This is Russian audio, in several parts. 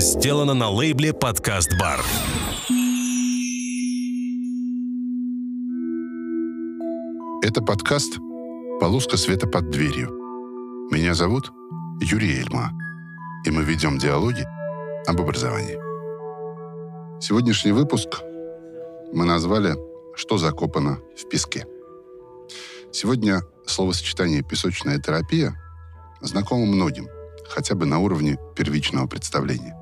сделано на лейбле «Подкаст Бар». Это подкаст «Полоска света под дверью». Меня зовут Юрий Эльма, и мы ведем диалоги об образовании. Сегодняшний выпуск мы назвали «Что закопано в песке?». Сегодня словосочетание «песочная терапия» знакомо многим, хотя бы на уровне первичного представления.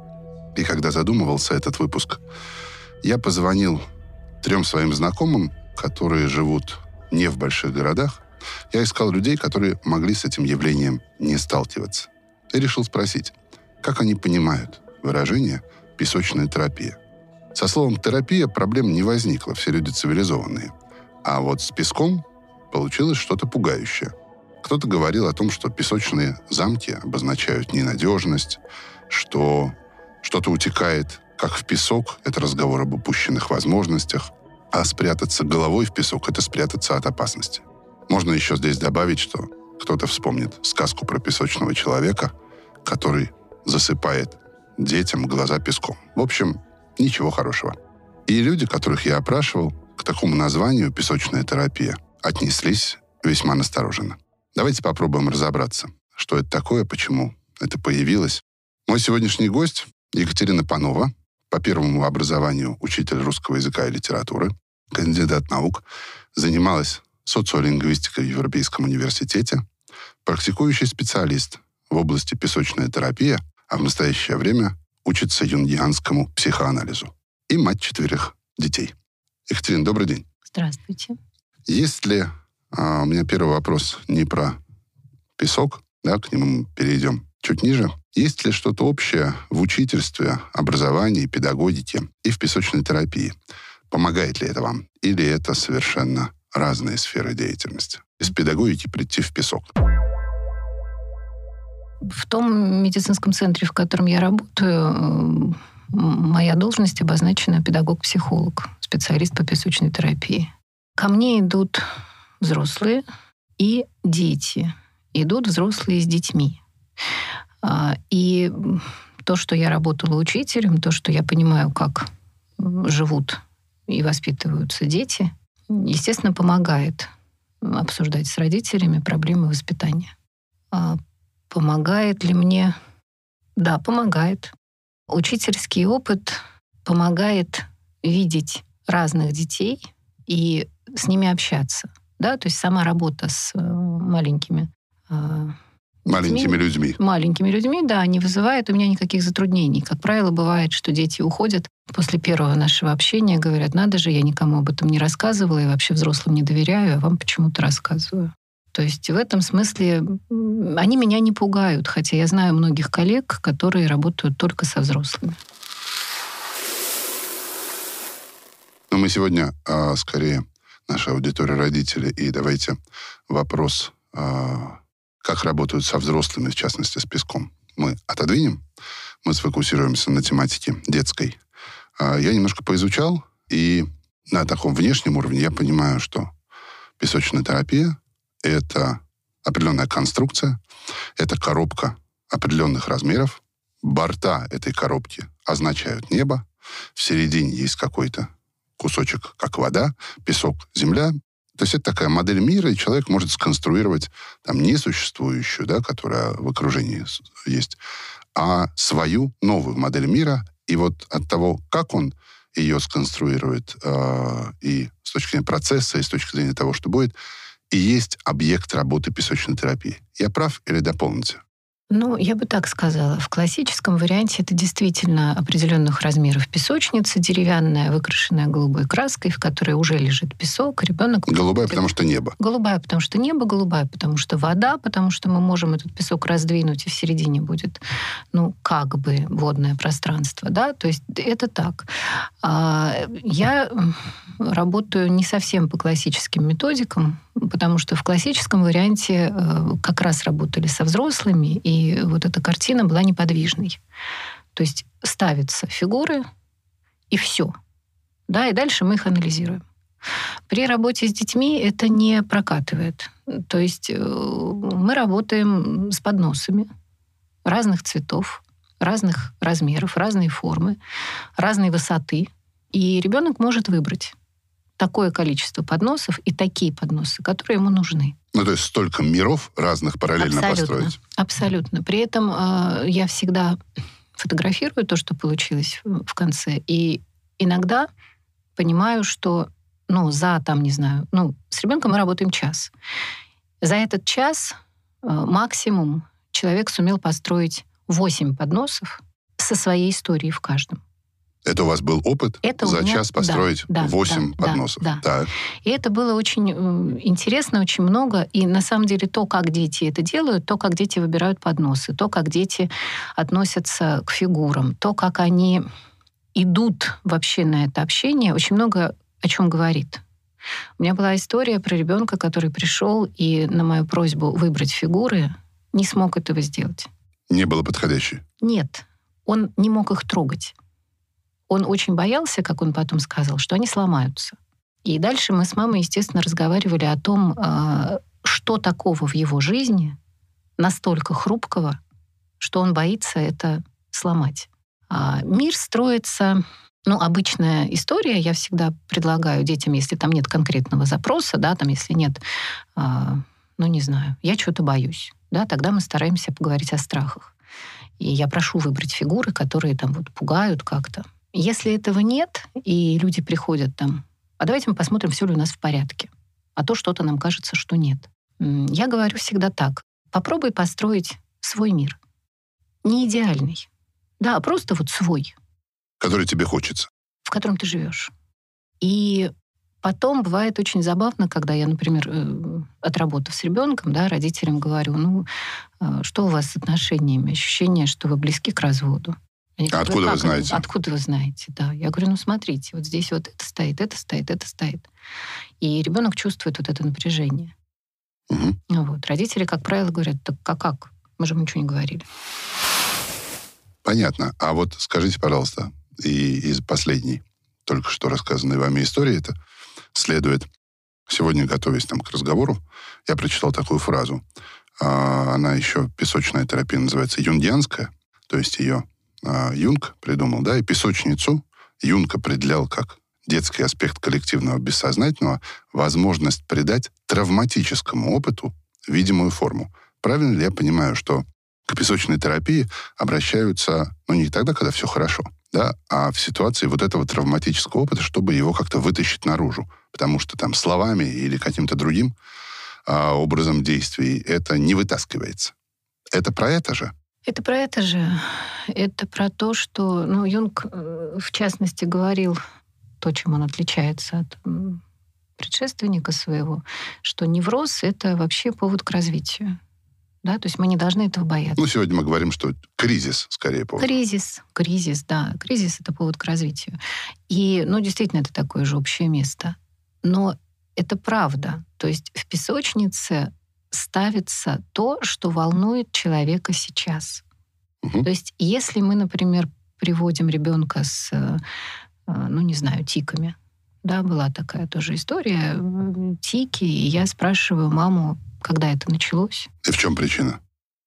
И когда задумывался этот выпуск, я позвонил трем своим знакомым, которые живут не в больших городах. Я искал людей, которые могли с этим явлением не сталкиваться. И решил спросить, как они понимают выражение «песочная терапия». Со словом «терапия» проблем не возникло, все люди цивилизованные. А вот с песком получилось что-то пугающее. Кто-то говорил о том, что песочные замки обозначают ненадежность, что что-то утекает, как в песок, это разговор об упущенных возможностях, а спрятаться головой в песок — это спрятаться от опасности. Можно еще здесь добавить, что кто-то вспомнит сказку про песочного человека, который засыпает детям глаза песком. В общем, ничего хорошего. И люди, которых я опрашивал, к такому названию «песочная терапия» отнеслись весьма настороженно. Давайте попробуем разобраться, что это такое, почему это появилось. Мой сегодняшний гость Екатерина Панова, по первому образованию учитель русского языка и литературы, кандидат наук, занималась социолингвистикой в Европейском университете, практикующий специалист в области песочная терапия, а в настоящее время учится юнгианскому психоанализу. И мать четверых детей. Екатерина, добрый день. Здравствуйте. Есть ли... А, у меня первый вопрос не про песок, да, к нему мы перейдем чуть ниже. Есть ли что-то общее в учительстве, образовании, педагогике и в песочной терапии? Помогает ли это вам? Или это совершенно разные сферы деятельности? Из педагогики прийти в песок. В том медицинском центре, в котором я работаю, моя должность обозначена педагог-психолог, специалист по песочной терапии. Ко мне идут взрослые и дети. Идут взрослые с детьми. А, и то, что я работала учителем, то, что я понимаю, как живут и воспитываются дети, естественно, помогает обсуждать с родителями проблемы воспитания. А помогает ли мне? Да, помогает. Учительский опыт помогает видеть разных детей и с ними общаться. Да, то есть сама работа с э, маленькими людьми. Маленькими людьми, да, не вызывает у меня никаких затруднений. Как правило, бывает, что дети уходят после первого нашего общения, говорят, надо же, я никому об этом не рассказывала, и вообще взрослым не доверяю, а вам почему-то рассказываю. То есть в этом смысле они меня не пугают, хотя я знаю многих коллег, которые работают только со взрослыми. Но мы сегодня а, скорее наша аудитория родители, и давайте вопрос а, как работают со взрослыми, в частности, с песком, мы отодвинем. Мы сфокусируемся на тематике детской. А, я немножко поизучал, и на таком внешнем уровне я понимаю, что песочная терапия — это определенная конструкция, это коробка определенных размеров. Борта этой коробки означают небо. В середине есть какой-то кусочек, как вода, песок, земля, то есть это такая модель мира, и человек может сконструировать там несуществующую, да, которая в окружении есть, а свою новую модель мира. И вот от того, как он ее сконструирует, э, и с точки зрения процесса, и с точки зрения того, что будет, и есть объект работы песочной терапии. Я прав или дополните? Ну, я бы так сказала. В классическом варианте это действительно определенных размеров песочница, деревянная, выкрашенная голубой краской, в которой уже лежит песок. Ребенок... Голубая, потому что небо. Голубая, потому что небо, голубая, потому что вода, потому что мы можем этот песок раздвинуть, и в середине будет, ну, как бы водное пространство, да, то есть это так. А, я работаю не совсем по классическим методикам, потому что в классическом варианте э, как раз работали со взрослыми, и вот эта картина была неподвижной. То есть ставятся фигуры, и все. Да, и дальше мы их анализируем. При работе с детьми это не прокатывает. То есть э, мы работаем с подносами разных цветов, разных размеров, разной формы, разной высоты. И ребенок может выбрать такое количество подносов и такие подносы, которые ему нужны. Ну, то есть столько миров разных параллельно абсолютно, построить. Абсолютно. При этом э, я всегда фотографирую то, что получилось в конце. И иногда понимаю, что ну, за, там, не знаю, ну, с ребенком мы работаем час. За этот час э, максимум человек сумел построить 8 подносов со своей историей в каждом. Это у вас был опыт Это за меня- час построить да, да, 8 да, подносов? да. Так. И это было очень э, интересно, очень много. И на самом деле то, как дети это делают, то, как дети выбирают подносы, то, как дети относятся к фигурам, то, как они идут вообще на это общение, очень много о чем говорит. У меня была история про ребенка, который пришел и на мою просьбу выбрать фигуры не смог этого сделать. Не было подходящей. Нет, он не мог их трогать. Он очень боялся, как он потом сказал, что они сломаются. И дальше мы с мамой, естественно, разговаривали о том, а, что такого в его жизни настолько хрупкого, что он боится это сломать. А Мир строится, ну, обычная история, я всегда предлагаю детям, если там нет конкретного запроса, да, там, если нет, а, ну, не знаю, я чего-то боюсь, да, тогда мы стараемся поговорить о страхах. И я прошу выбрать фигуры, которые там вот пугают как-то. Если этого нет, и люди приходят там, а давайте мы посмотрим, все ли у нас в порядке. А то что-то нам кажется, что нет. Я говорю всегда так. Попробуй построить свой мир. Не идеальный. Да, а просто вот свой, Который тебе хочется. в котором ты живешь. И потом бывает очень забавно, когда я, например, э, отработав с ребенком, да, родителям говорю, ну, э, что у вас с отношениями? Ощущение, что вы близки к разводу. Они А откуда вы «Как это? знаете?» Откуда вы знаете, да. Я говорю, ну, смотрите, вот здесь вот это стоит, это стоит, это стоит. И ребенок чувствует вот это напряжение. Ну Вот. Родители, как правило, говорят, так а как? Мы же ничего не говорили. Понятно. А вот скажите, пожалуйста, и из последней, только что рассказанной вами истории, это следует, сегодня, готовясь там к разговору, я прочитал такую фразу. А, Она еще, песочная терапия называется юнгианская, то есть ее Юнг придумал, да, и песочницу Юнг определял как детский аспект коллективного бессознательного, возможность придать травматическому опыту видимую форму. Правильно ли я понимаю, что к песочной терапии обращаются, ну, не тогда, когда все хорошо, да, а в ситуации вот этого травматического опыта, чтобы его как-то вытащить наружу. Потому что там словами или каким-то другим а, образом действий это не вытаскивается. Это про это же. Это про это же. Это про то, что, ну, Юнг, э, в частности, говорил то, чем он отличается от предшественника своего, что невроз — это вообще повод к развитию. Да, то есть мы не должны этого бояться. Ну, сегодня мы говорим, что кризис, скорее, повод. Кризис, кризис, да, кризис это повод к развитию. И, ну, действительно, это такое же общее место. Но это правда. То есть в песочнице ставится то, что волнует человека сейчас. Мгм. То есть если мы, например, приводим ребенка с, э, э, ну, не знаю, тиками, да, была такая тоже история, м, тики, и я спрашиваю маму, когда это началось. И в чем причина?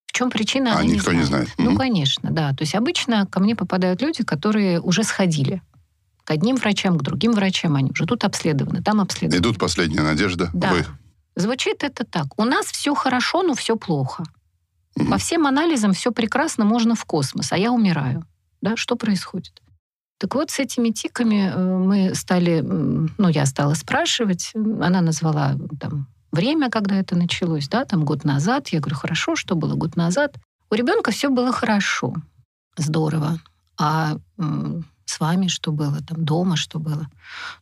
В чем причина, А, никто не знает. Ну, Мгм. конечно, да. То есть обычно ко мне попадают люди, которые уже сходили к одним врачам, к другим врачам, они уже тут обследованы, там обследованы. Идут последняя надежда. Да. Вы. Звучит это так. У нас все хорошо, но все плохо. Мгм. По всем анализам все прекрасно, можно в космос, а я умираю. Да, что происходит? Так вот, с этими тиками э, мы стали, ну, я стала спрашивать, она назвала там время, когда это началось, да, там год назад. Я говорю, хорошо, что было год назад? У ребенка все было хорошо, здорово. А с вами что было, там дома что было?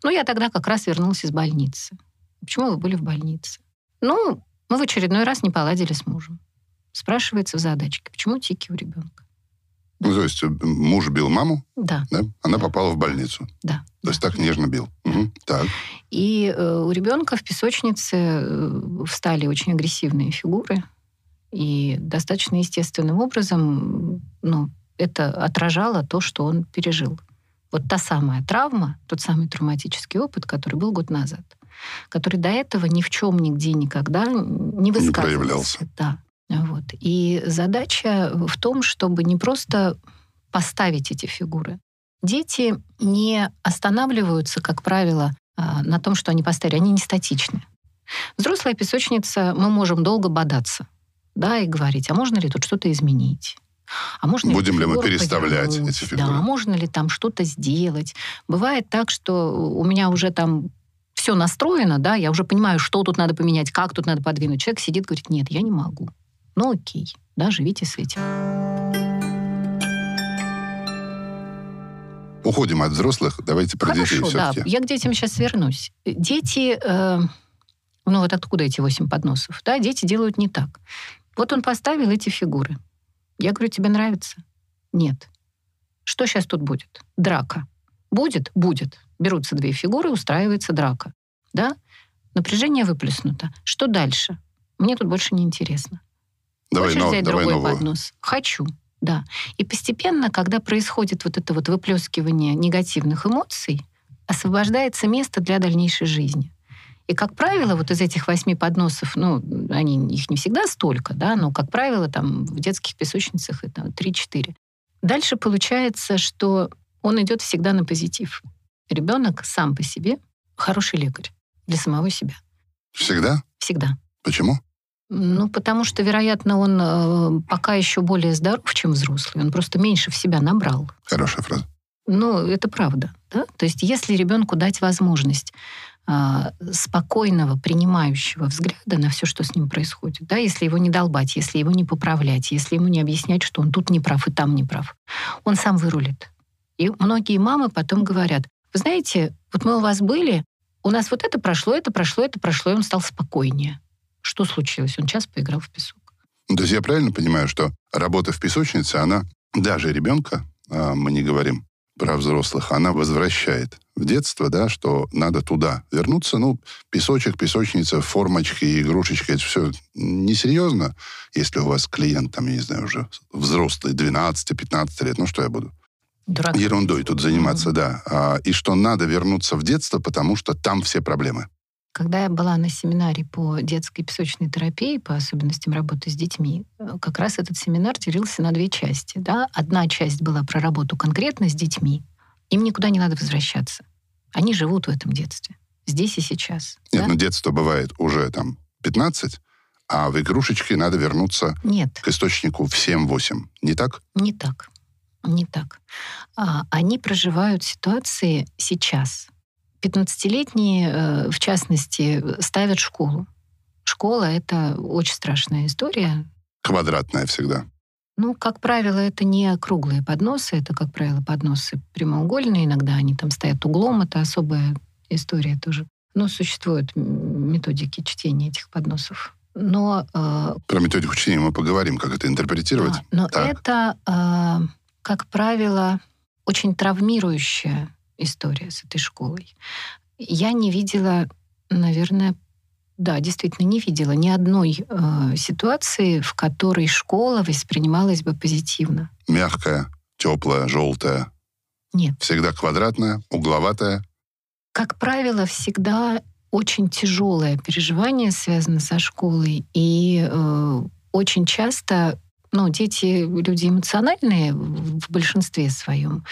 Ну, я тогда как раз вернулась из больницы. Почему вы были в больнице? Ну, мы в очередной раз не поладили с мужем. Спрашивается в задачке, почему тики у ребенка? Ну, то есть э, муж бил маму, Да, да? Она Да. попала в больницу. да. То есть так нежно бил. Мгм. Так. И э, у ребенка в песочнице э, встали очень агрессивные фигуры. И достаточно естественным образом ну, это отражало то, что он пережил. Вот та самая травма, тот самый травматический опыт, который был год назад, который до этого ни в чем, нигде, никогда не высказывался. проявлялся. Да. Вот. И задача в том, чтобы не просто поставить эти фигуры. Дети не останавливаются, как правило, а, на том, что они поставили. Они не статичны. Взрослая песочница, мы можем долго бодаться, да, и говорить, а можно ли тут что-то изменить? А можно Будем ли, ли мы переставлять повернуть? эти фигуры? Да, можно ли там что-то сделать? Бывает так, что у меня уже там все настроено, да, я уже понимаю, что тут надо поменять, как тут надо подвинуть. Человек сидит, говорит, нет, я не могу. Ну окей, да, живите с этим. Уходим от взрослых, давайте про детей Хорошо, да, все-таки. я к детям сейчас вернусь. Дети, э, ну вот откуда эти восемь подносов? Да, дети делают не так. Вот он поставил эти фигуры. Я говорю, тебе нравится? Нет. Что сейчас тут будет? Драка. Будет? Будет. Берутся две фигуры, устраивается драка. Да? Напряжение выплеснуто. Что дальше? Мне тут больше не интересно. Давай, Хочешь нов- взять давай другой новую. поднос? Хочу, да. И постепенно, когда происходит вот это вот выплескивание негативных эмоций, освобождается место для дальнейшей жизни. И, как правило, вот из этих восьми подносов, ну, они, их не всегда столько, да, но, как правило, там в детских песочницах это 3-4. Дальше получается, что он идет всегда на позитив. Ребенок сам по себе хороший лекарь для самого себя. Всегда? Всегда. Почему? Ну, потому что, вероятно, он э, пока еще более здоров, чем взрослый. Он просто меньше в себя набрал. Хорошая фраза. Ну, это правда. Да? То есть, если ребенку дать возможность а, спокойного, принимающего взгляда на все, что с ним происходит, да, если его не долбать, если его не поправлять, если ему не объяснять, что он тут не прав и там не прав, он сам вырулит. И многие мамы потом говорят, вы знаете, вот мы у вас были, у нас вот это прошло, это прошло, это прошло, и он стал спокойнее. Что случилось? Он час поиграл в песок. То есть я правильно понимаю, что работа в песочнице, она даже ребенка, а, мы не говорим про взрослых, она возвращает в детство, да, что надо туда вернуться. Ну, песочек, песочница, формочки, игрушечки, это все несерьезно. Если у вас клиент, там, я не знаю, уже взрослый, 12-15 лет, ну что я буду? Дурак. Ерундой тут заниматься, да. А, и что надо вернуться в детство, потому что там все проблемы. Когда я была на семинаре по детской песочной терапии, по особенностям работы с детьми, э, как раз этот семинар делился на две части. Да? Одна часть была про работу конкретно с детьми. Им никуда не надо возвращаться. Они живут в этом детстве. Здесь и сейчас. Нет, да? ну детство бывает уже там 15, а в игрушечке надо вернуться Нет, к источнику в 7-8. Не так? не так. Не так. А, они проживают ситуации сейчас. 15-летние, э, в частности, ставят школу. Школа — это очень страшная история. Квадратная всегда. Ну, как правило, это не круглые подносы, это, как правило, подносы прямоугольные. Иногда они там стоят углом, это особая история тоже. Но существуют методики чтения этих подносов. Но, э, Про методику чтения мы поговорим, как это интерпретировать. да, но Так. это, э, как правило, очень травмирующая история с этой школой. Я не видела, наверное, да, действительно не видела ни одной э, ситуации, в которой школа воспринималась бы позитивно. Мягкая, теплая, желтая. Нет. Всегда квадратная, угловатая. Как правило, всегда очень тяжелое переживание связано со школой, и э, очень часто, ну, дети люди эмоциональные в большинстве своем,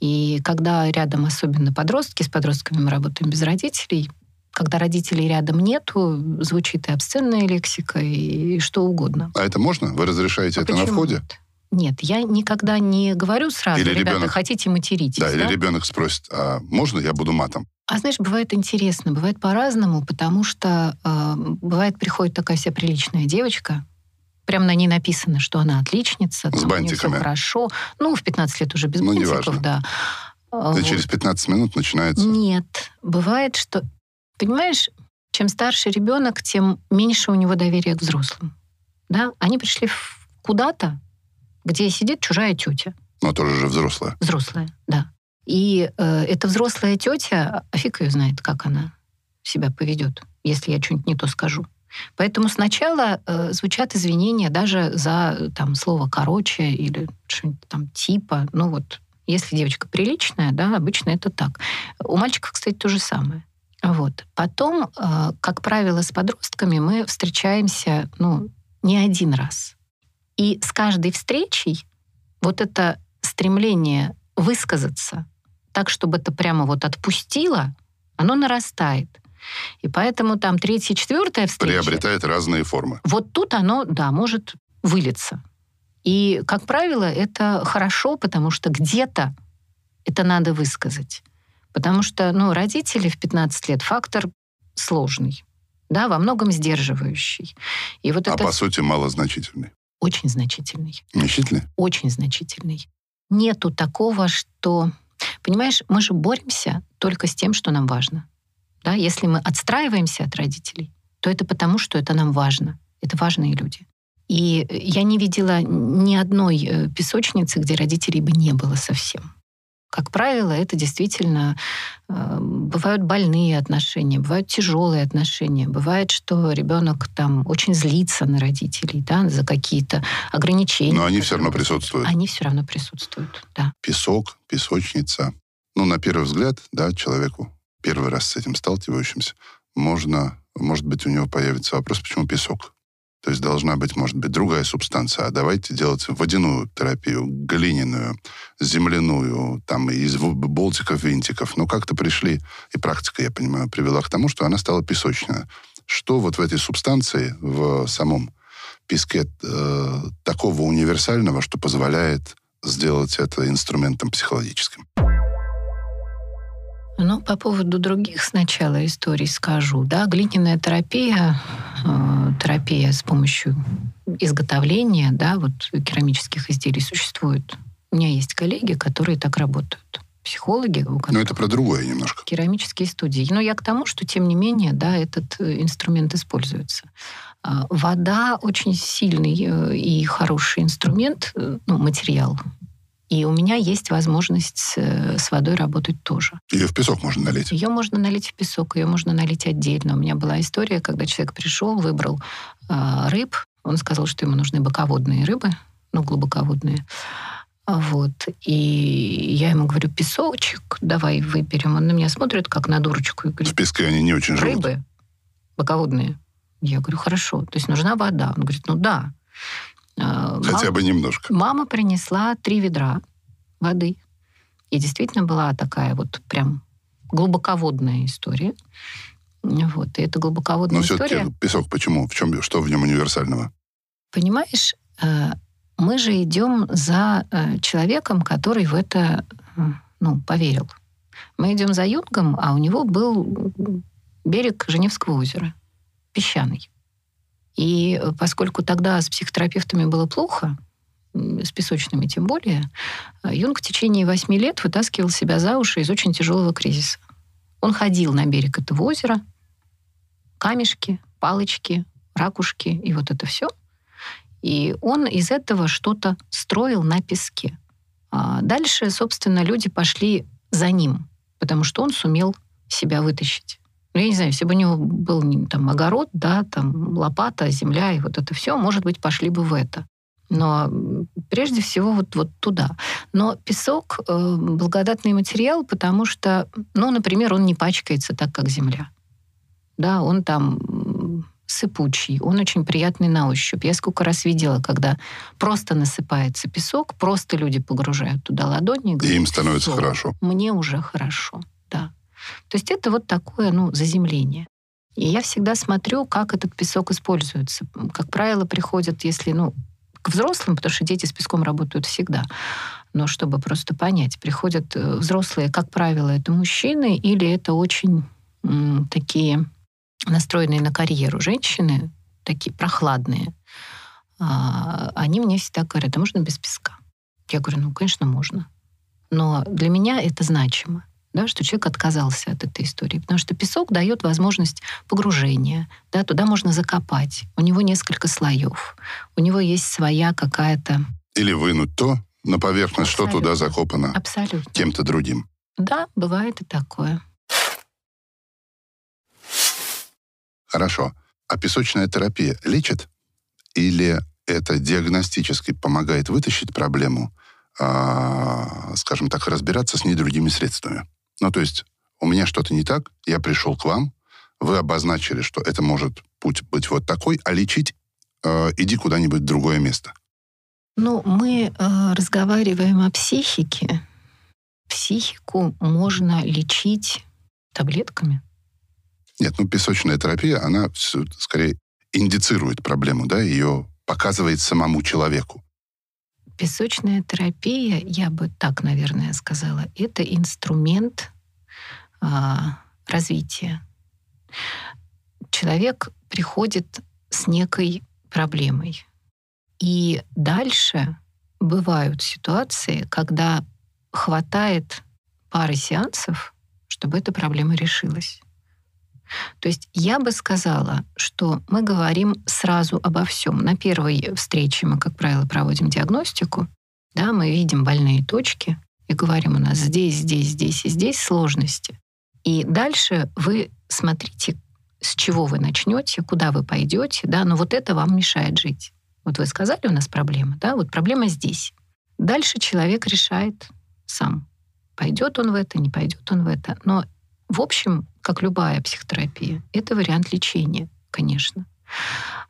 и когда рядом особенно подростки, с подростками мы работаем без родителей, когда родителей рядом нету, звучит и обсценная лексика, и что угодно. А это можно? Вы разрешаете А это на входе? нет? Нет, я никогда не говорю сразу, Или ребята, ребенок- хотите, материтесь. Да, или да? ребенок спросит, а можно я буду матом? А знаешь, бывает интересно, бывает по-разному, потому что э, бывает приходит такая вся приличная девочка, прям на ней написано, что она отличница, С нее все бантиками. хорошо. Ну, в 15 лет уже без Ну, бантиков, неважно. да. А, И вот. через 15 минут начинается. Нет, бывает, что, понимаешь, чем старше ребенок, тем меньше у него доверия к взрослым. Да? Они пришли куда-то, где сидит чужая тетя. Но тоже же взрослая. Взрослая, да. И э, эта взрослая тетя, а фиг ее знает, как она себя поведет, если я что-нибудь не то скажу. Поэтому сначала э, звучат извинения даже за э, там слово короче или что-нибудь там типа. Ну вот, если девочка приличная, да, обычно это так. У мальчиков, кстати, то же самое. Вот. Потом, э, как правило, с подростками мы встречаемся, ну, не один раз. И с каждой встречей вот это стремление высказаться так, чтобы это прямо вот отпустило, оно нарастает. И поэтому там третья, четвертая встреча... Приобретает разные формы. Вот тут оно, да, может вылиться. И, как правило, это хорошо, потому что где-то это надо высказать. Потому что, ну, родители в 15 лет фактор сложный, да, во многом сдерживающий. И вот а это по сути малозначительный. очень значительный. Значительный? Очень значительный. Нету такого, что... Понимаешь, мы же боремся только с тем, что нам важно. Да? Если мы отстраиваемся от родителей, то это потому, что это нам важно. Это важные люди. И я не видела ни одной э, песочницы, где родителей бы не было совсем. Как правило, это действительно э, бывают больные отношения, бывают тяжелые отношения, бывает, что ребенок там очень злится на родителей, да, за какие-то ограничения. Но они все равно присутствуют. Они все равно присутствуют, да. Песок, песочница. Ну, на первый взгляд, да, человеку, первый раз с этим сталкивающимся, можно, может быть, у него появится вопрос, почему песок? То есть должна быть, может быть, другая субстанция. А давайте делать водяную терапию, глиняную, земляную, там, из болтиков, винтиков. Но как-то пришли, и практика, я понимаю, привела к тому, что она стала песочная. Что вот в этой субстанции, в самом песке э, такого универсального, что позволяет сделать это инструментом психологическим? Ну, по поводу других сначала историй скажу. Да, глиняная терапия, э, терапия с помощью изготовления, да, вот керамических изделий существует. У меня есть коллеги, которые так работают. Психологи. У Но это про другое немножко. Керамические студии. Но я к тому, что, тем не менее, да, этот э, инструмент используется. А, вода очень сильный э, и хороший инструмент, э, ну, материал. И у меня есть возможность с, с водой работать тоже. Ее в песок можно налить? Ее можно налить в песок, ее можно налить отдельно. У меня была история, когда человек пришел, выбрал э, рыб. Он сказал, что ему нужны боководные рыбы, ну, глубоководные. Вот. И я ему говорю, песочек, давай выберем. Он на меня смотрит, как на дурочку. И говорит, в песке они не очень живут. Рыбы боководные. Я говорю, хорошо. То есть нужна вода. Он говорит, ну да. А, Хотя мама, бы немножко. Мама принесла три ведра воды. И действительно была такая вот прям глубоководная история. Вот. И это глубоководная Но история... все-таки песок почему? В чем, что в нем универсального? Понимаешь, э, мы же идем за э, человеком, который в это ну, поверил. Мы идем за Юнгом, а у него был берег Женевского озера, песчаный. И поскольку тогда с психотерапевтами было плохо, с песочными тем более, Юнг в течение восьми лет вытаскивал себя за уши из очень тяжелого кризиса. Он ходил на берег этого озера, камешки, палочки, ракушки и вот это все. И он из этого что-то строил на песке. А дальше, собственно, люди пошли за ним, потому что он сумел себя вытащить. Ну, я не знаю, если бы у него был там огород, да, там лопата, земля и вот это все, может быть, пошли бы в это. Но прежде всего вот, вот туда. Но песок э, благодатный материал, потому что, ну, например, он не пачкается так, как земля. Да, он там сыпучий, он очень приятный на ощупь. Я сколько раз видела, когда просто насыпается песок, просто люди погружают туда ладони. И, говорят, и им становится хорошо. Мне уже хорошо, да. То есть это вот такое, ну, заземление. И я всегда смотрю, как этот песок используется. Как правило, приходят, если, ну, к взрослым, потому что дети с песком работают всегда. Но чтобы просто понять, приходят э, взрослые, как правило, это мужчины или это очень м, такие настроенные на карьеру женщины, такие прохладные. А, они мне всегда говорят, а можно без песка? Я говорю, ну, конечно, можно. Но для меня это значимо да, что человек отказался от этой истории. Потому что песок дает возможность погружения. Да, туда можно закопать. У него несколько слоев. У него есть своя какая-то... Или вынуть то на поверхность, Абсолютно. что туда закопано. Абсолютно. Кем-то другим. Да, бывает и такое. Хорошо. А песочная терапия лечит? Или это диагностически помогает вытащить проблему, а, скажем так, разбираться с ней другими средствами? Ну, то есть у меня что-то не так, я пришел к вам, вы обозначили, что это может путь быть вот такой, а лечить э, иди куда-нибудь в другое место. Ну, мы э, разговариваем о психике. Психику можно лечить таблетками. Нет, ну песочная терапия, она скорее индицирует проблему, да, ее показывает самому человеку. Песочная терапия, я бы так, наверное, сказала, это инструмент а, развития. Человек приходит с некой проблемой. И дальше бывают ситуации, когда хватает пары сеансов, чтобы эта проблема решилась. То есть я бы сказала, что мы говорим сразу обо всем. На первой встрече мы, как правило, проводим диагностику, да, мы видим больные точки и говорим, у нас здесь, здесь, здесь и здесь сложности. И дальше вы смотрите, с чего вы начнете, куда вы пойдете, да, но вот это вам мешает жить. Вот вы сказали, у нас проблема, да, вот проблема здесь. Дальше человек решает сам, пойдет он в это, не пойдет он в это. Но, в общем, как любая психотерапия, это вариант лечения, конечно.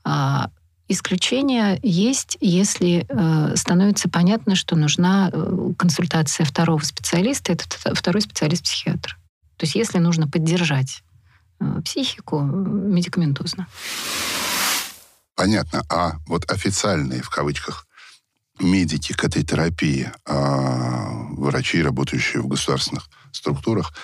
А, исключения есть, если э, становится понятно, что нужна э, консультация второго специалиста, это второй специалист-психиатр. То есть если нужно поддержать э, психику м, медикаментозно. Понятно. А вот официальные, в кавычках, медики к этой терапии, а, врачи, работающие в государственных структурах,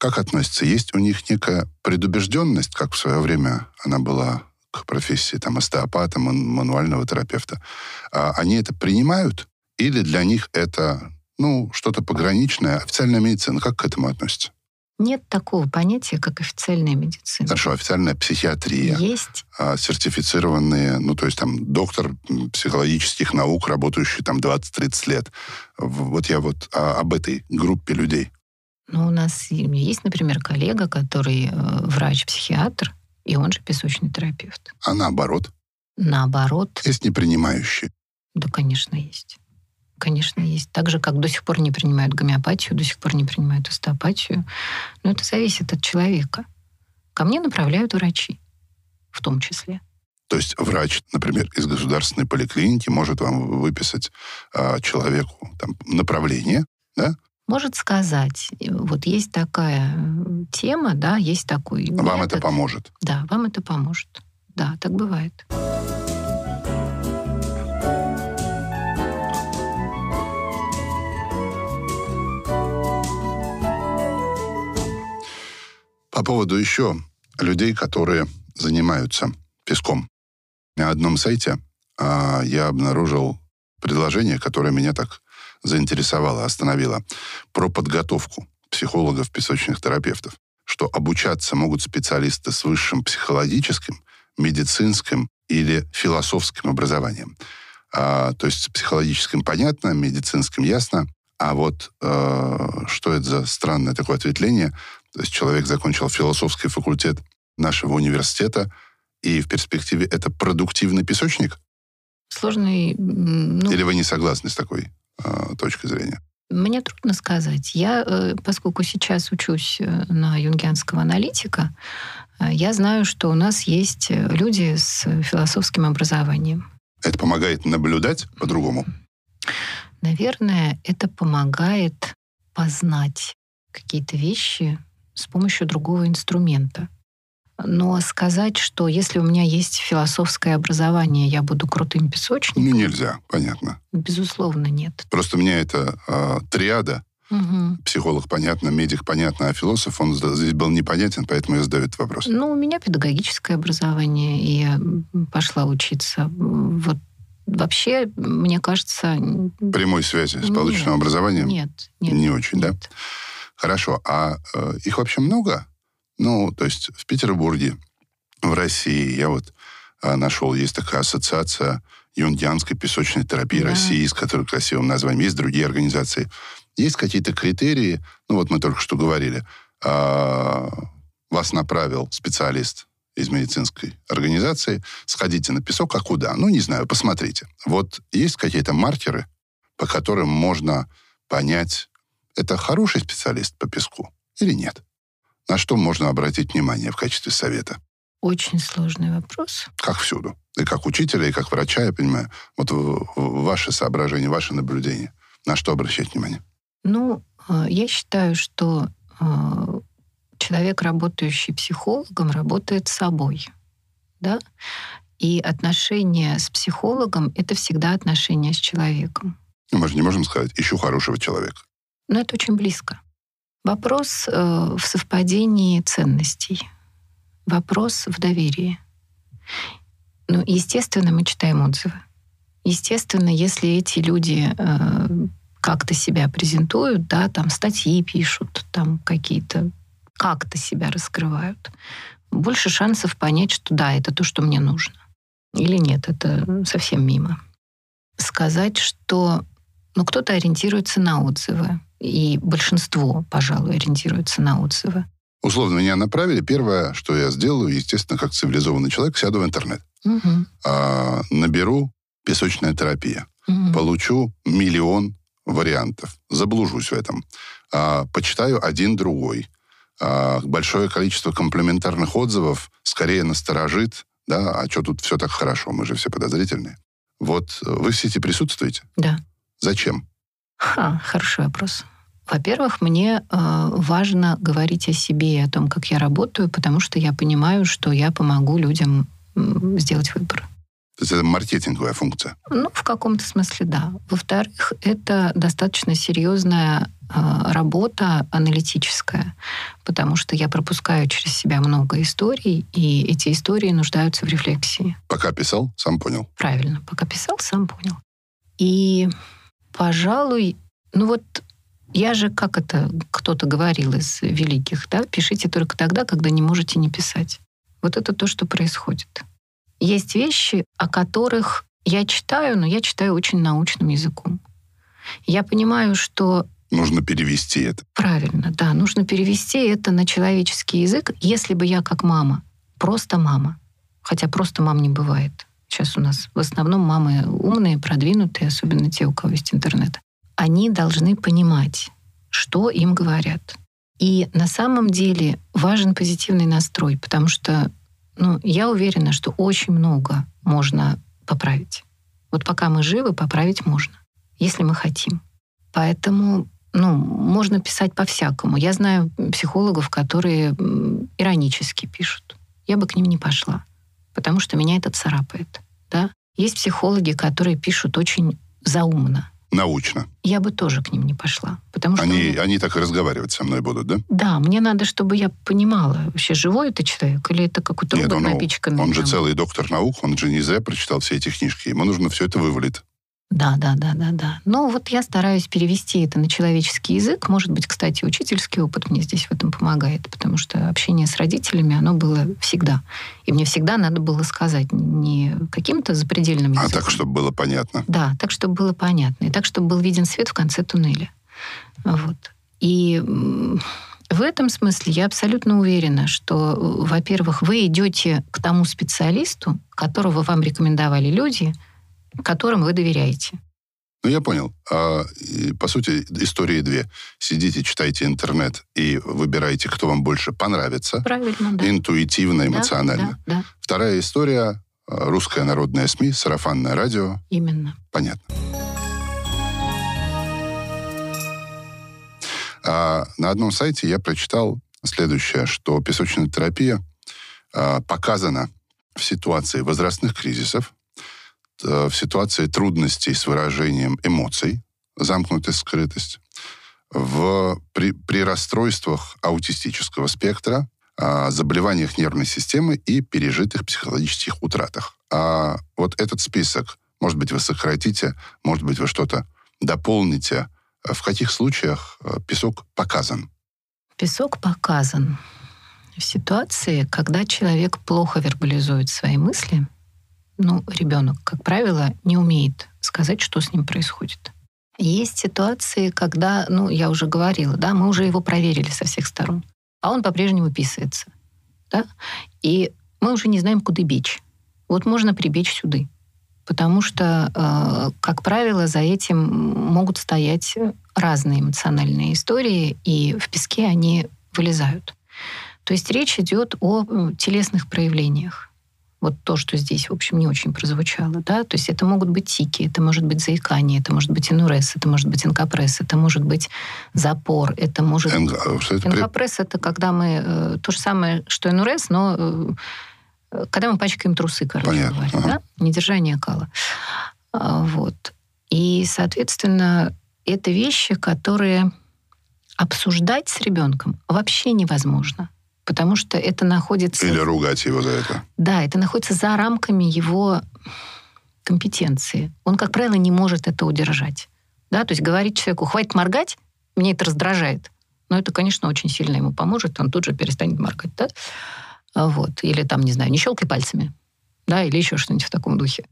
как относятся? Есть у них некая предубежденность, как в свое время она была к профессии там, остеопата, ман- мануального терапевта. А они это принимают? Или для них это ну, что-то пограничное? Официальная медицина как к этому относится? Нет такого понятия, как официальная медицина. Хорошо, официальная психиатрия. Есть а, сертифицированные, ну, то есть там доктор психологических наук, работающий там 20-30 лет. Вот я вот а, об этой группе людей. Но у нас есть, например, коллега, который э, врач-психиатр, и он же песочный терапевт. А наоборот, Наоборот, есть непринимающие. да, конечно, есть. Конечно, есть. Так же, как до сих пор не принимают гомеопатию, до сих пор не принимают остеопатию. Но это зависит от человека. Ко мне направляют врачи, в том числе. То есть врач, например, из государственной поликлиники может вам выписать а, человеку там, направление, Может сказать, э, вот есть такая тема, да, есть такой вам это метод. поможет. Да, вам это поможет. Да, так бывает. По поводу еще людей, которые занимаются песком. На одном сайте а, я обнаружил предложение, которое меня так заинтересовало, остановило, про подготовку психологов-песочных терапевтов, что обучаться могут специалисты с высшим психологическим, медицинским или философским образованием. А, то есть психологическим понятно, медицинским ясно, а вот э, что это за странное такое ответвление? То есть человек закончил философский факультет нашего университета, и в перспективе это продуктивный песочник? Сложный, ну, Или вы не согласны с такой э, точкой зрения? Мне трудно сказать. Я, э, поскольку сейчас учусь э, на юнгианского аналитика, э, я знаю, что у нас есть люди с философским образованием. Это помогает наблюдать по-другому? Наверное, это помогает познать какие-то вещи с помощью другого инструмента. Но сказать, что если у меня есть философское образование, я буду крутым Ну, песочником, нельзя, понятно. безусловно, нет. Просто мне это э, триада, Мгм. психолог понятно, медик понятно, а философ, он здесь был непонятен, поэтому я задаю этот вопрос. Ну, у меня педагогическое образование, и я пошла учиться. Вот вообще, мне кажется... Прямой связи с Нет. полученным образованием? Нет, нет. Не очень, да? нет. Хорошо. А э, их вообще много? Ну, то есть в Петербурге, в России, я вот э, нашел, есть такая ассоциация юнгианской песочной терапии Да. России, с которой красивым названием. Есть другие организации. Есть какие-то критерии, ну вот мы только что говорили, а, вас направил специалист из медицинской организации, сходите на песок, а куда? Ну, не знаю, посмотрите. Вот есть какие-то маркеры, по которым можно понять, это хороший специалист по песку или нет? На что можно обратить внимание в качестве совета? Очень сложный вопрос. Как всюду. И как учителя, и как врача, я понимаю. Вот ваши соображения, ваши наблюдения. На что обращать внимание? Ну, э, я считаю, что э, человек, работающий психологом, работает с собой. Да? И отношения с психологом — это всегда отношения с человеком. Мы же не можем сказать «ищу хорошего человека». Но это очень близко. Вопрос э, в совпадении ценностей. Вопрос в доверии. Ну, естественно, мы читаем отзывы. Естественно, если эти люди э, как-то себя презентуют, да, там статьи пишут, там какие-то как-то себя раскрывают, больше шансов понять, что да, это то, что мне нужно. Или нет, это совсем мимо. Сказать, что ну, кто-то ориентируется на отзывы, и большинство, пожалуй, ориентируется на отзывы. Условно меня направили. Первое, что я сделаю, естественно, как цивилизованный человек, сяду в интернет. Угу. А, наберу песочная терапия. Угу. Получу миллион вариантов. Заблужусь в этом. А, почитаю один другой. А, большое количество комплементарных отзывов скорее насторожит, да, а что тут все так хорошо, мы же все подозрительные. Вот вы в сети присутствуете? Да. Зачем? Ха, хороший вопрос. Во-первых, мне э, важно говорить о себе и о том, как я работаю, потому что я понимаю, что я помогу людям сделать выбор. То есть это маркетинговая функция? Ну, в каком-то смысле, да. Во-вторых, это достаточно серьезная э, работа аналитическая, потому что я пропускаю через себя много историй, и эти истории нуждаются в рефлексии. Пока писал, сам понял. Правильно, пока писал, сам понял. И, пожалуй, ну вот я же, как это кто-то говорил из великих, да, пишите только тогда, когда не можете не писать. Вот это то, что происходит. Есть вещи, о которых я читаю, но я читаю очень научным языком. Я понимаю, что... Нужно перевести это. Правильно, да. Нужно перевести это на человеческий язык. Если бы я как мама, просто мама, хотя просто мам не бывает. Сейчас у нас в основном мамы умные, продвинутые, особенно те, у кого есть интернет. Они должны понимать, что им говорят. И на самом деле важен позитивный настрой, потому что ну, я уверена, что очень много можно поправить. Вот пока мы живы, поправить можно, если мы хотим. Поэтому ну, можно писать по-всякому. Я знаю психологов, которые иронически пишут. Я бы к ним не пошла, потому что меня это царапает. Да? Есть психологи, которые пишут очень заумно научно. Я бы тоже к ним не пошла. Потому что они, они так и разговаривать со мной будут, да? Да, мне надо, чтобы я понимала, вообще живой это человек или это какой-то робот он, напичканный. Он же целый доктор наук, он же не зря прочитал все эти книжки. Ему нужно все это вывалить. Да, да, да, да, да. Ну вот я стараюсь перевести это на человеческий язык. Может быть, кстати, учительский опыт мне здесь в этом помогает, потому что общение с родителями, оно было всегда. И мне всегда надо было сказать не каким-то запредельным языком. А так, чтобы было понятно. Да, так, чтобы было понятно. И так, чтобы был виден свет в конце туннеля. Вот. И в этом смысле я абсолютно уверена, что, во-первых, вы идете к тому специалисту, которого вам рекомендовали люди – которым вы доверяете. Ну, я понял. А, по сути, истории две. Сидите, читайте интернет и выбирайте, кто вам больше понравится. Правильно, да. Интуитивно, эмоционально. Да, да, да. Вторая история русская народная СМИ, сарафанное радио. Именно. Понятно. А на одном сайте я прочитал следующее, что песочная терапия а, показана в ситуации возрастных кризисов, в ситуации трудностей с выражением эмоций, замкнутость, скрытость, в, при, при расстройствах аутистического спектра, а, заболеваниях нервной системы и пережитых психологических утратах. А вот этот список, может быть, вы сократите, может быть, вы что-то дополните. В каких случаях э, песок показан? Песок показан в ситуации, когда человек плохо вербализует свои мысли – ну, ребенок, как правило, не умеет сказать, что с ним происходит. Есть ситуации, когда, ну, я уже говорила, да, мы уже его проверили со всех сторон, а он по-прежнему писается, да, и мы уже не знаем, куда бечь. Вот можно прибечь сюда, потому что, э, как правило, за этим могут стоять разные эмоциональные истории, и в песке они вылезают. То есть речь идет о э, телесных проявлениях. Вот то, что здесь, в общем, не очень прозвучало, да, то есть это могут быть тики, это может быть заикание, это может быть инурез, это может быть инкапресс, это может быть запор, это может... Энга- а что это? Когда мы... э, то же самое, что инурез, но э, когда мы пачкаем трусы, короче Понятно, говоря, ага. да? Недержание кала. А, вот. И, соответственно, это вещи, которые обсуждать с ребенком вообще невозможно. Потому что это находится... Или ругать его за это. Да, это находится за рамками его компетенции. Он, как правило, не может это удержать. Да, то есть говорить человеку, хватит моргать, меня это раздражает. Но это, конечно, очень сильно ему поможет, он тут же перестанет моргать, да? А Вот. Или там, не знаю, не щелкай пальцами, да, или еще что-нибудь в таком духе.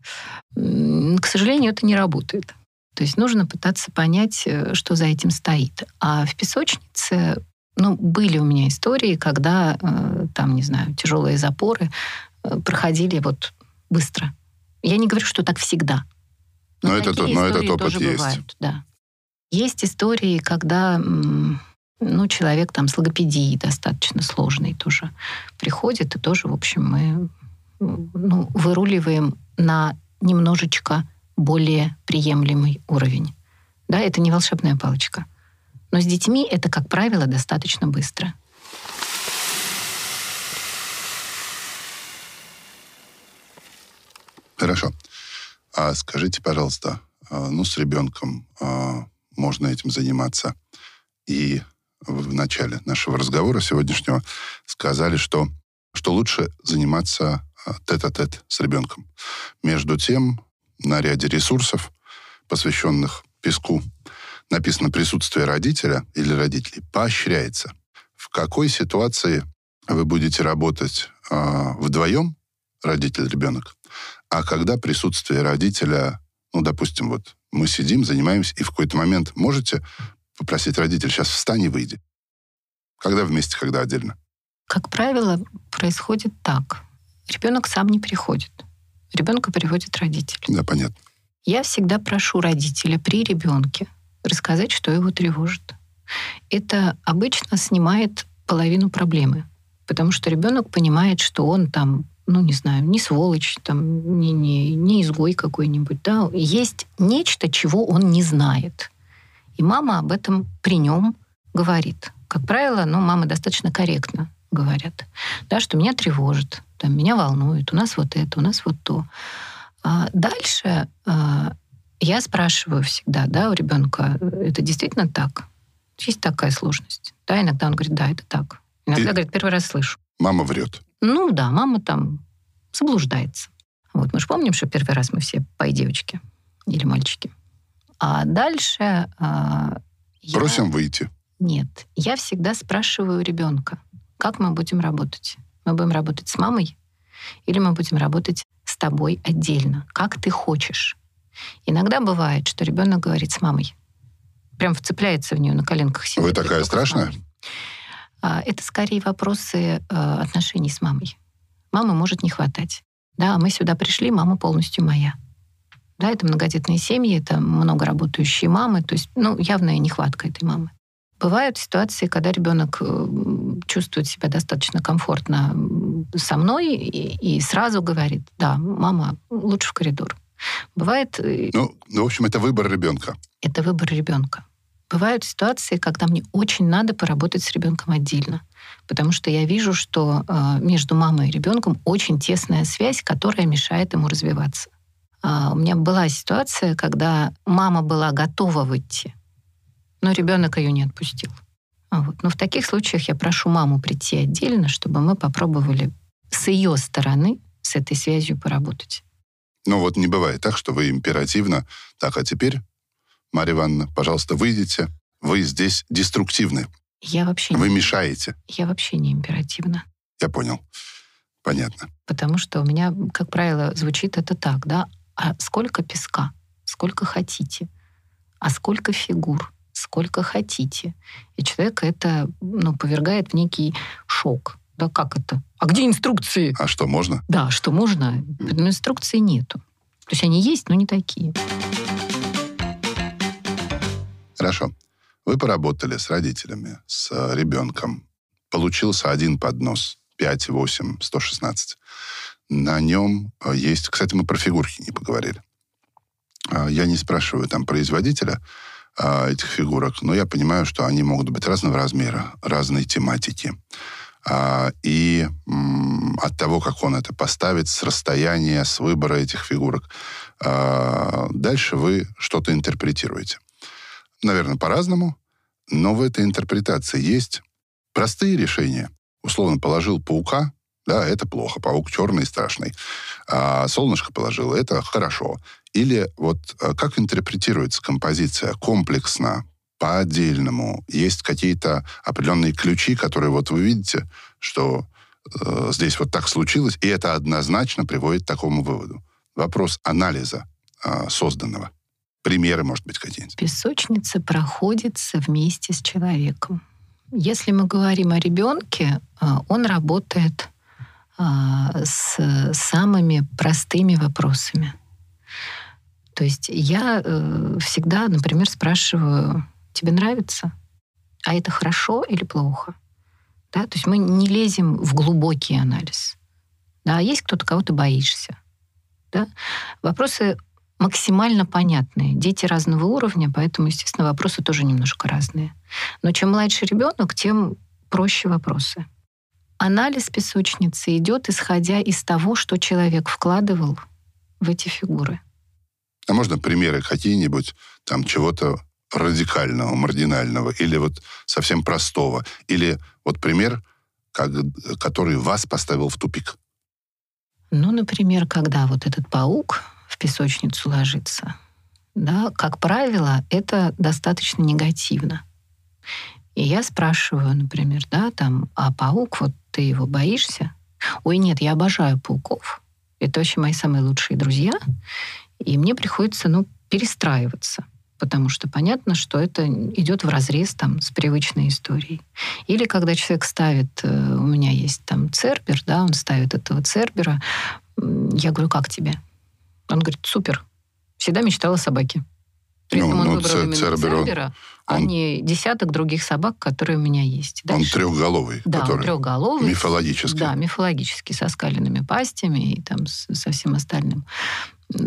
К сожалению, это не работает. То есть нужно пытаться понять, э, что за этим стоит. А в песочнице, ну, были у меня истории, когда э, там, не знаю, тяжелые запоры э, проходили вот быстро. Я не говорю, что так всегда. Но это такие то- но этот опыт тоже есть. бывают, да. Есть истории, когда ну, человек там с логопедией достаточно сложный тоже приходит, и тоже, в общем, мы ну, выруливаем на немножечко более приемлемый уровень. Да, это не волшебная палочка. Но с детьми это, как правило, достаточно быстро. Хорошо. А скажите, пожалуйста, а, ну, с ребенком а, можно этим заниматься. И в начале нашего разговора сегодняшнего сказали, что, что лучше заниматься а, тет-а-тет с ребенком. Между тем, на ряде ресурсов, посвященных песку, написано присутствие родителя или родителей поощряется. В какой ситуации вы будете работать а, вдвоем, родитель-ребенок, а когда присутствие родителя, ну, допустим, вот мы сидим, занимаемся, и в какой-то момент можете попросить родителя, сейчас встань и выйди. Когда вместе, когда отдельно? Как правило, происходит так. Ребенок сам не приходит. Ребенка приводит родитель. Да, понятно. Я всегда прошу родителя при ребенке рассказать, что его тревожит. Это обычно снимает половину проблемы, потому что ребенок понимает, что он там, ну не знаю, не сволочь, там, не, не, не изгой какой-нибудь, да, есть нечто, чего он не знает. И мама об этом при нем говорит. Как правило, ну, мамы достаточно корректно говорят, да, что меня тревожит, там, меня волнует, у нас вот это, у нас вот то. А дальше а, я спрашиваю всегда, да, у ребенка, это действительно так? Есть такая сложность? Да, иногда он говорит, да, это так. Иногда И- говорит, первый раз слышу. Мама врет. Ну да, мама там заблуждается. Вот мы же помним, что первый раз мы все пой девочки или мальчики. А дальше а, я- Просим выйти. Нет, я всегда спрашиваю ребенка, как мы будем работать? Мы будем работать с мамой или мы будем работать с тобой отдельно? Как ты хочешь? Иногда бывает, что ребенок говорит с мамой. Прям вцепляется в нее на коленках. сидит, Вы такая страшная? А, Это скорее вопросы э, отношений с мамой. Мамы может не хватать. Да, мы сюда пришли, мама полностью моя. Да, это многодетные семьи, это много работающие мамы, то есть, ну, явная нехватка этой мамы. Бывают ситуации, когда ребенок э, чувствует себя достаточно комфортно со мной и, и сразу говорит, да, мама, лучше в коридор. Бывает, э, Ну, в общем, это выбор ребенка. это выбор ребенка. Бывают ситуации, когда мне очень надо поработать с ребенком отдельно, потому что я вижу, что э, между мамой и ребенком очень тесная связь, которая мешает ему развиваться. А, у меня была ситуация, когда мама была готова выйти, но ребенок ее не отпустил. А Вот. Но в таких случаях я прошу маму прийти отдельно, чтобы мы попробовали с ее стороны с этой связью поработать. Ну вот не бывает так, что вы императивно, так, а теперь, Марья Ивановна, пожалуйста, выйдите. Вы здесь деструктивны. Я вообще, Вы не, мешаете. я вообще не императивна. Я понял. Понятно. Потому что у меня, как правило, звучит это так, да, а сколько песка, сколько хотите, а сколько фигур, сколько хотите. И человека это ну, повергает в некий шок. Да как это? А где инструкции? А что, можно? Да, что можно, но инструкций нету. То есть они есть, но не такие. Хорошо. Вы поработали с родителями, с э, ребенком. получился один поднос 5, 8, 116. На нем э, есть... Кстати, мы про фигурки не поговорили. А, я не спрашиваю там производителя а, этих фигурок, но я понимаю, что они могут быть разного размера, разной тематики. А, и от того, как он это поставит, с расстояния, с выбора этих фигурок, дальше вы что-то интерпретируете. Наверное, по-разному, но в этой интерпретации есть простые решения. Условно положил паука, да, это плохо, паук черный и страшный. А солнышко положил, это хорошо. Или вот э, как интерпретируется композиция комплексно, по-отдельному? Есть какие-то определенные ключи, которые вот вы видите, что э, здесь вот так случилось, и это однозначно приводит к такому выводу. Вопрос анализа э, созданного. Примеры, может быть, какие-нибудь. Песочница проходится вместе с человеком. Если мы говорим о ребенке, э, он работает э, с самыми простыми вопросами. То есть я э, всегда, например, спрашиваю, тебе нравится? А это хорошо или плохо? Да? То есть мы не лезем в глубокий анализ. Да? А есть кто-то, кого ты боишься. Да? Вопросы максимально понятные. Дети разного уровня, поэтому, естественно, вопросы тоже немножко разные. Но чем младше ребенок, тем проще вопросы. Анализ песочницы идет, исходя из того, что человек вкладывал в эти фигуры. А можно примеры какие-нибудь там чего-то радикального, маргинального, или вот совсем простого, или вот пример, как, который вас поставил в тупик? Ну, например, когда вот этот паук в песочницу ложится, да, как правило, это достаточно негативно. И я спрашиваю, например, да, там, а паук, вот ты его боишься? Ой, нет, я обожаю пауков. Это вообще мои самые лучшие друзья. И мне приходится, ну, перестраиваться потому что понятно, что это идет в разрез там, с привычной историей. Или когда человек ставит, э, у меня есть там цербер, да, он ставит этого цербера, я говорю, как тебе? Он говорит, супер, всегда мечтала о собаке. При этом ну, он ну, выбрал именно цербер, цербера, он, а не десяток других собак, которые у меня есть. Дальше. Он трехголовый. Да, который он трехголовый. Мифологический. Да, мифологический, со скаленными пастями и там со всем остальным.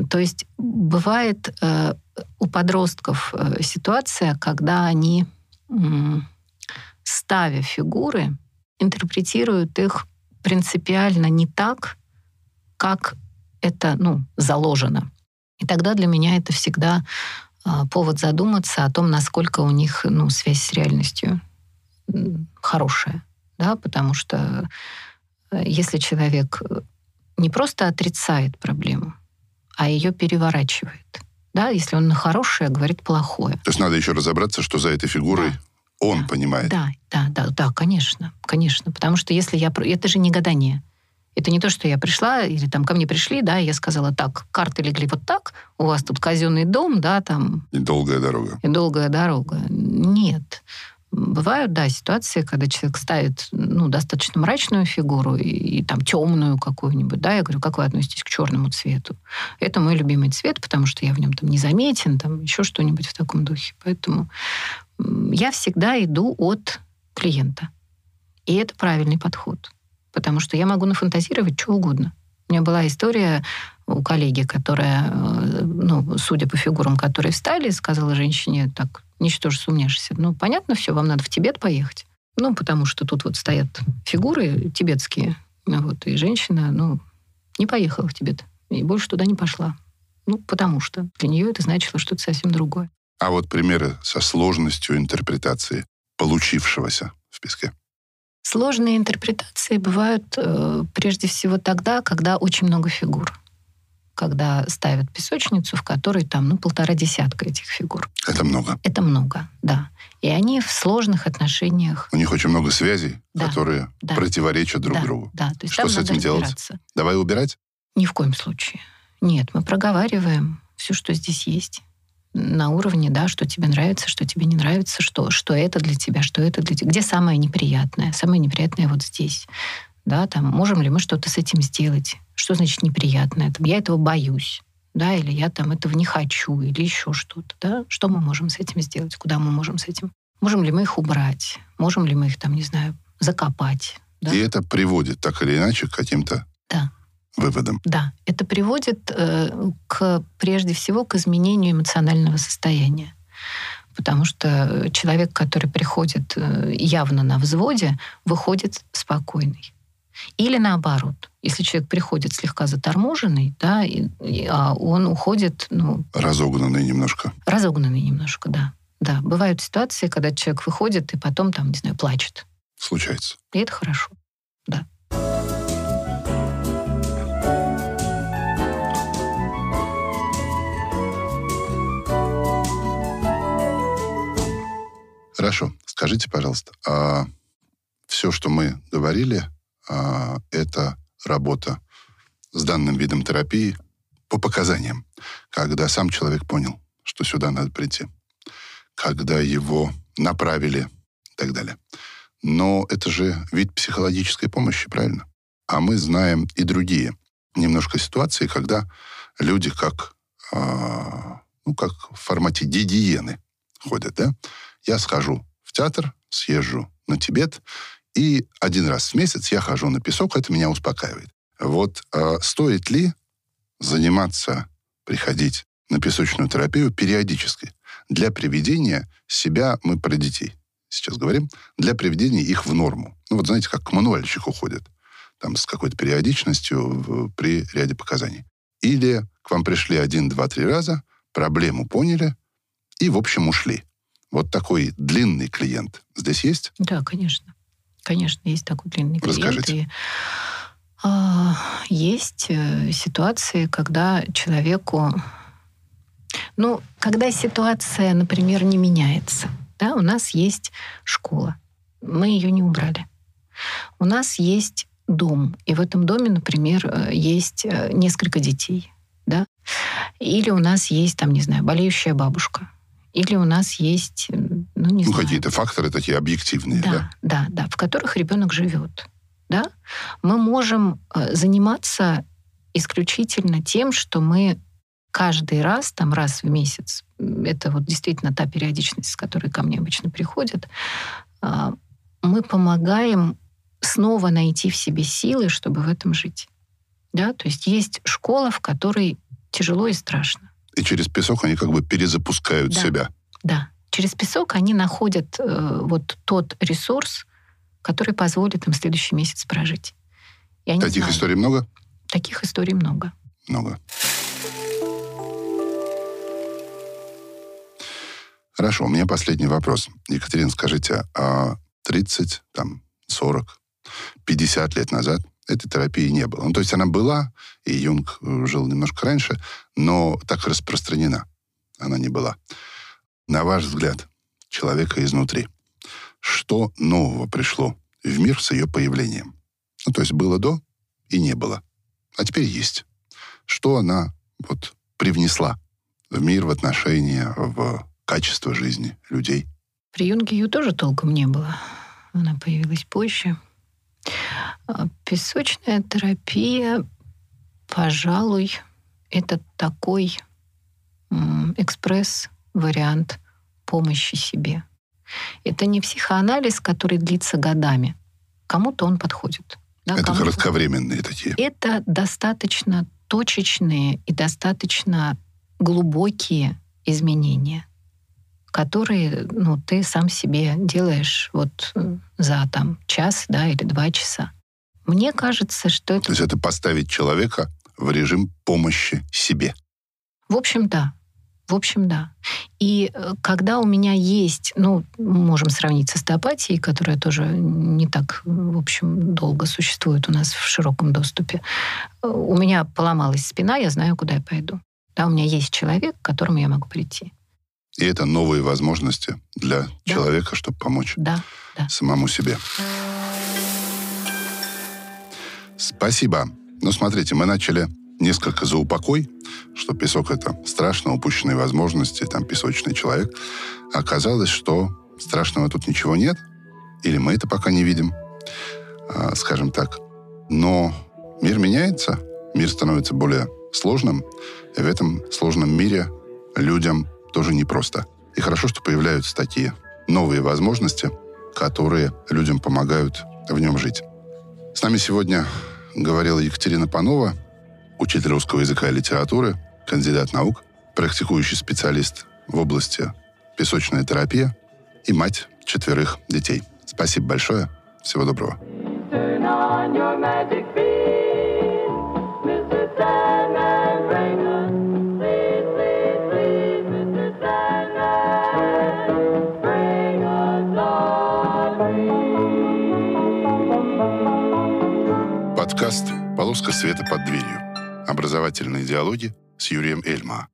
То есть бывает э, у подростков э, ситуация, когда они, э, ставя фигуры, интерпретируют их принципиально не так, как это ну, заложено. И тогда для меня это всегда э, повод задуматься о том, насколько у них ну, связь с реальностью хорошая. Да? Потому что э, если человек э, не просто отрицает проблему, а ее переворачивает. Да, если он на хорошее говорит плохое. То есть надо еще разобраться, что за этой фигурой да. он да. понимает. Да, да, да, да, конечно, конечно. Потому что если я... Это же не гадание. Это не то, что я пришла, или там ко мне пришли, да, и я сказала, так, карты легли вот так, у вас тут казенный дом, да, там... И долгая дорога. И долгая дорога. Нет. Бывают, да, ситуации, когда человек ставит ну, достаточно мрачную фигуру и, и там темную какую-нибудь, да, я говорю, как вы относитесь к черному цвету? Это мой любимый цвет, потому что я в нем там незаметен, там еще что-нибудь в таком духе. Поэтому я всегда иду от клиента. И это правильный подход. Потому что я могу нафантазировать что угодно. У меня была история у коллеги, которая, э, ну, судя по фигурам, которые встали, сказала женщине так, ничтоже сумняшься. Ну, понятно все, вам надо в Тибет поехать. Ну, потому что тут вот стоят фигуры тибетские. Вот, и женщина, ну, не поехала в Тибет. И больше туда не пошла. Ну, потому что для нее это значило что-то совсем другое. А вот примеры со сложностью интерпретации получившегося в песке? Сложные интерпретации бывают э, прежде всего тогда, когда очень много фигур когда ставят песочницу, в которой там, ну, полтора десятка этих фигур. Это много. Это много, да. И они в сложных отношениях. У них очень много связей, да, которые да. противоречат друг да, другу. Да, то есть Что с этим делать? Давай убирать? Ни в коем случае. Нет, мы проговариваем все, что здесь есть на уровне, да, что тебе нравится, что тебе не нравится, что, что это для тебя, что это для тебя. Где самое неприятное? Самое неприятное вот здесь. Да, там, можем ли мы что-то с этим сделать? Что значит неприятное? Там, я этого боюсь, да, или я там этого не хочу, или еще что-то, да? Что мы можем с этим сделать? Куда мы можем с этим? Можем ли мы их убрать? Можем ли мы их там, не знаю, закопать. Да? И это приводит так или иначе к каким-то Да. Выводам. Да, это приводит э, к, прежде всего к изменению эмоционального состояния. Потому что человек, который приходит э, явно на взводе, выходит спокойный. Или наоборот, если человек приходит слегка заторможенный, да, и, и- а он уходит, ну, Разогнанный немножко. разогнанный немножко, да. Да, бывают ситуации, когда человек выходит и потом там, не знаю, плачет. Случается. И это хорошо. Хорошо. Скажите, пожалуйста, а все, что мы говорили, а, это работа с данным видом терапии по показаниям, когда сам человек понял, что сюда надо прийти, когда его направили и так далее. Но это же вид психологической помощи, правильно? А мы знаем и другие немножко ситуации, когда люди как, а, ну, как в формате гигиены ходят, да? Я схожу в театр, съезжу на Тибет, и один раз в месяц я хожу на песок, это меня успокаивает. Вот а, стоит ли заниматься, приходить на песочную терапию периодически для приведения себя, мы про детей сейчас говорим, для приведения их в норму. Ну вот знаете, как к мануальщику ходят, там с какой-то периодичностью при ряде показаний. Или к вам пришли один, два, три раза, проблему поняли и, в общем, ушли. Вот такой длинный клиент здесь есть? Да, конечно. Конечно, есть такой длинный клиент. Расскажите. И, а, есть э, ситуации, когда человеку... Ну, когда ситуация, например, не меняется. Да, у нас есть школа. Мы ее не убрали. У нас есть дом. И в этом доме, например, э, есть э, несколько детей. Да? Или у нас есть, там, не знаю, болеющая бабушка. Или у нас есть, ну, не Ну, знаю... какие-то факторы такие объективные, да? Да, да, да, в которых ребенок живет. Да? Мы можем э, заниматься исключительно тем, что мы каждый раз, там раз в месяц, это вот действительно та периодичность, с которой ко мне обычно приходят, а, мы помогаем снова найти в себе силы, чтобы в этом жить. Да? То есть есть школа, в которой тяжело и страшно. И через песок они как бы перезапускают Да. себя. Да, через песок они находят э, вот тот ресурс, который позволит им следующий месяц прожить. И они Таких знают. историй много? Таких историй много. Много. Хорошо, у меня последний вопрос. Екатерина, скажите, а 30, там, 40, 50 лет назад этой терапии не было? Ну, то есть она была, и Юнг э, жил немножко раньше, но так распространена она не была. На ваш взгляд, человека изнутри, что нового пришло в мир с ее появлением? Ну, то есть было до и не было. А теперь есть. Что она вот привнесла в мир, в отношения, в качество жизни людей? При Юнге ее тоже толком не было. Она появилась позже. А Песочная терапия, пожалуй, это такой экспресс-вариант помощи себе. Это не психоанализ, который длится годами. Кому-то он подходит. да, Это кому-то- кратковременные такие. это достаточно точечные и достаточно глубокие изменения, которые ну, ты сам себе делаешь вот за там, час да, или два часа. Мне кажется, что То это... есть это поставить человека в режим помощи себе. В общем, да. В общем, да. И э, когда у меня есть, ну, можем сравнить с остеопатией, которая тоже не так, в общем, долго существует у нас в широком доступе. Э, У меня поломалась спина, я знаю, куда я пойду. Да, у меня есть человек, к которому я могу прийти. И это новые возможности для человека, чтобы помочь Да, самому себе. Спасибо. Ну, смотрите, мы начали несколько за упокой, что песок — это страшно, упущенные возможности, там, песочный человек. Оказалось, что страшного тут ничего нет, или мы это пока не видим, а, скажем так. Но мир меняется, мир становится более сложным, и в этом сложном мире людям тоже непросто. И хорошо, что появляются такие новые возможности, которые людям помогают в нем жить. С нами сегодня говорила Екатерина Панова, учитель русского языка и литературы, кандидат наук, практикующий специалист в области песочная терапия и мать четверых детей. Спасибо большое. Всего доброго. Подкаст «Полоска света под дверью». Образовательные диалоги с Юрием Эльма.